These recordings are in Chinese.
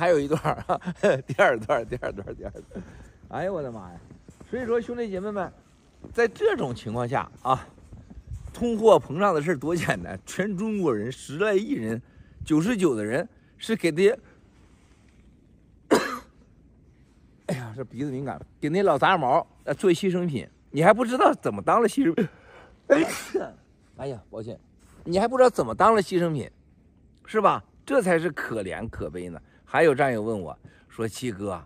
还有一段儿，第二段，第二段，第二段。哎呦我的妈呀！所以说兄弟姐妹们，在这种情况下啊，通货膨胀的事儿多简单，全中国人十来亿人，九十九的人是给的。哎呀，这鼻子敏感，给那老杂毛做牺牲品，你还不知道怎么当了牺牲品。哎呀，抱歉，你还不知道怎么当了牺牲品，是吧？这才是可怜可悲呢。还有战友问我说：“七哥，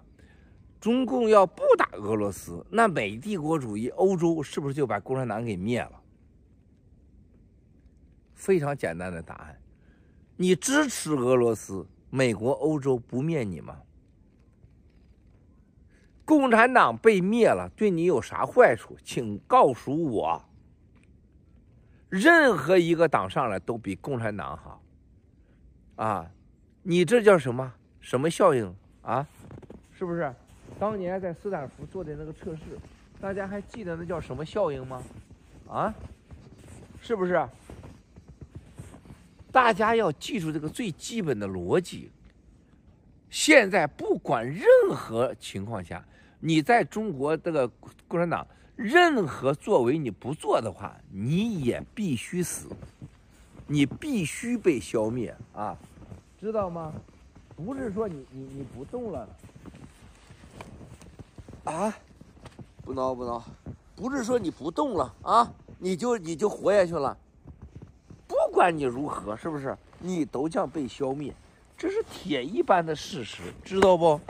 中共要不打俄罗斯，那美帝国主义欧洲是不是就把共产党给灭了？”非常简单的答案：你支持俄罗斯，美国、欧洲不灭你吗？共产党被灭了，对你有啥坏处？请告诉我。任何一个党上来都比共产党好，啊，你这叫什么？什么效应啊？是不是？当年在斯坦福做的那个测试，大家还记得那叫什么效应吗？啊，是不是？大家要记住这个最基本的逻辑。现在不管任何情况下。你在中国这个共产党任何作为你不做的话，你也必须死，你必须被消灭啊，知道吗？不是说你你你不动了啊，不闹不闹，不是说你不动了啊，你就你就活下去了，不管你如何，是不是？你都将被消灭，这是铁一般的事实，知道不？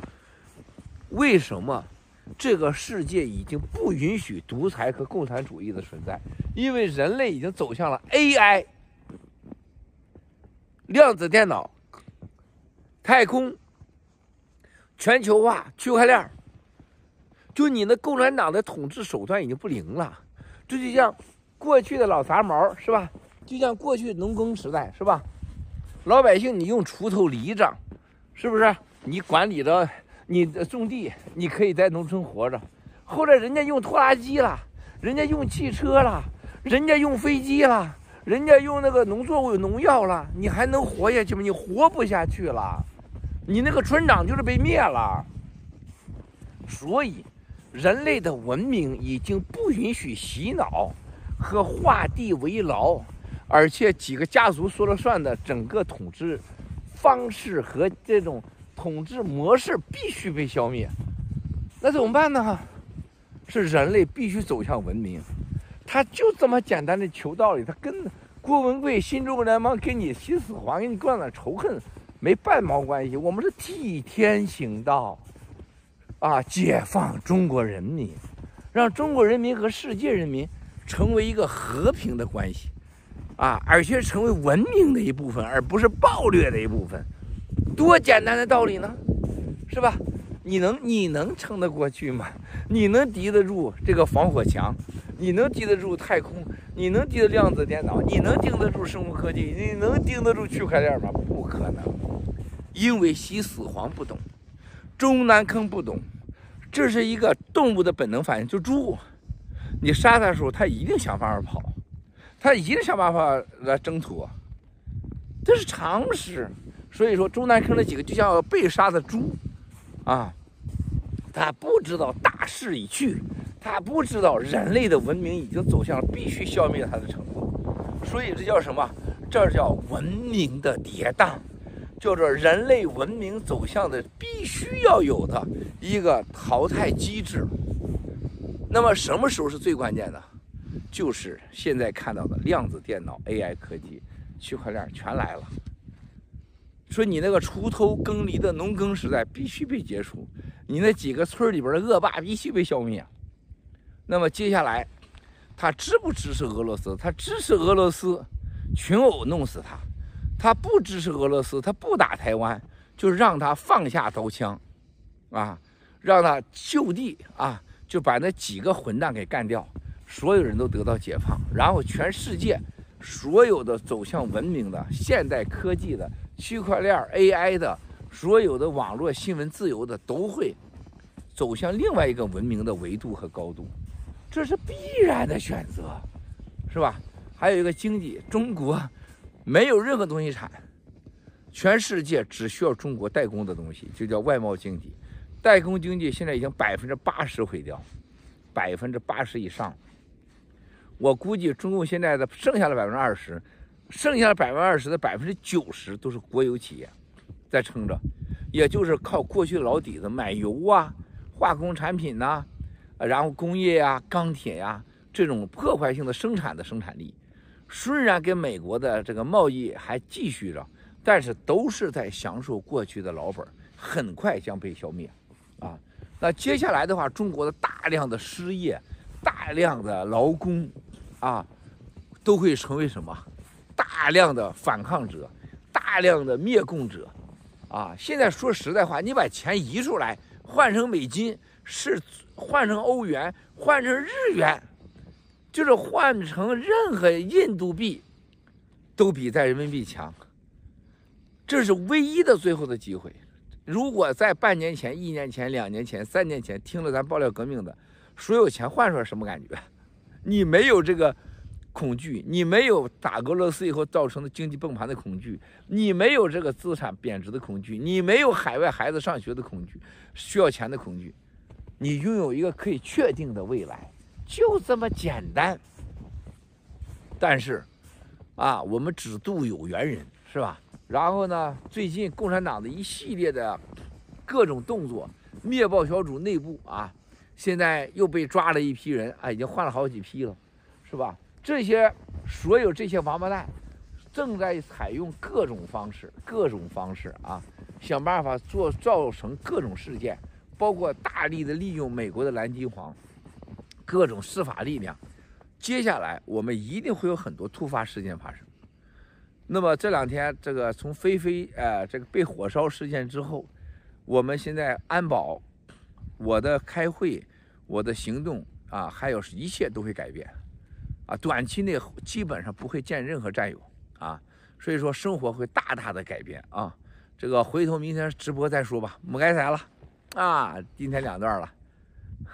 为什么？这个世界已经不允许独裁和共产主义的存在，因为人类已经走向了 AI、量子电脑、太空、全球化、区块链。就你那共产党的统治手段已经不灵了，这就像过去的老杂毛是吧？就像过去农耕时代是吧？老百姓你用锄头犁着，是不是？你管理着。你种地，你可以在农村活着。后来人家用拖拉机了，人家用汽车了，人家用飞机了，人家用那个农作物农药了，你还能活下去吗？你活不下去了，你那个村长就是被灭了。所以，人类的文明已经不允许洗脑和画地为牢，而且几个家族说了算的整个统治方式和这种。统治模式必须被消灭，那怎么办呢？是人类必须走向文明，他就这么简单的求道理，他跟郭文贵、新中国联邦给你秦始皇给你灌了仇恨没半毛关系。我们是替天行道，啊，解放中国人民，让中国人民和世界人民成为一个和平的关系，啊，而且成为文明的一部分，而不是暴虐的一部分。多简单的道理呢，是吧？你能你能撑得过去吗？你能敌得住这个防火墙？你能敌得住太空？你能敌得住量子电脑？你能顶得住生物科技？你能顶得住区块链吗？不可能，因为西四环不懂，中南坑不懂，这是一个动物的本能反应。就猪，你杀它的时候，它一定想办法跑，它一定想办法来挣脱，这是常识。所以说，中南坑那几个就像被杀的猪，啊，他不知道大势已去，他不知道人类的文明已经走向了必须消灭它的程度，所以这叫什么？这叫文明的跌宕，叫做人类文明走向的必须要有的一个淘汰机制。那么什么时候是最关键的？就是现在看到的量子电脑、AI 科技、区块链全来了。说你那个锄头耕犁的农耕时代必须被结束，你那几个村里边的恶霸必须被消灭。那么接下来，他支不支持俄罗斯？他支持俄罗斯，群殴弄死他；他不支持俄罗斯，他不打台湾，就让他放下刀枪，啊，让他就地啊，就把那几个混蛋给干掉，所有人都得到解放，然后全世界所有的走向文明的现代科技的。区块链 AI 的所有的网络新闻自由的都会走向另外一个文明的维度和高度，这是必然的选择，是吧？还有一个经济，中国没有任何东西产，全世界只需要中国代工的东西，就叫外贸经济。代工经济现在已经百分之八十毁掉，百分之八十以上。我估计中共现在的剩下的百分之二十，剩下的百分之二十的百分之九十都是国有企业在撑着，也就是靠过去老底子买油啊、化工产品呐、然后工业呀、啊、钢铁呀、这种破坏性的生产的生产力，虽然跟美国的这个贸易还继续着。但是都是在享受过去的老本，很快将被消灭，啊，那接下来的话，中国的大量的失业，大量的劳工，啊，都会成为什么？大量的反抗者，大量的灭共者，啊，现在说实在话，你把钱移出来，换成美金，是换成欧元，换成日元，就是换成任何印度币，都比在人民币强。这是唯一的最后的机会。如果在半年前、一年前、两年前、三年前听了咱爆料革命的，所有钱换出来什么感觉？你没有这个恐惧，你没有打俄罗斯以后造成的经济崩盘的恐惧，你没有这个资产贬值的恐惧，你没有海外孩子上学的恐惧，需要钱的恐惧，你拥有一个可以确定的未来，就这么简单。但是，啊，我们只渡有缘人，是吧？然后呢，最近共产党的一系列的各种动作，灭暴小组内部啊，现在又被抓了一批人啊，已经换了好几批了，是吧？这些所有这些王八蛋，正在采用各种方式，各种方式啊，想办法做造成各种事件，包括大力的利用美国的蓝金黄，各种司法力量。接下来我们一定会有很多突发事件发生。那么这两天，这个从菲菲呃这个被火烧事件之后，我们现在安保，我的开会，我的行动啊，还有一切都会改变，啊，短期内基本上不会见任何战友啊，所以说生活会大大的改变啊，这个回头明天直播再说吧，我们该才了，啊，今天两段了。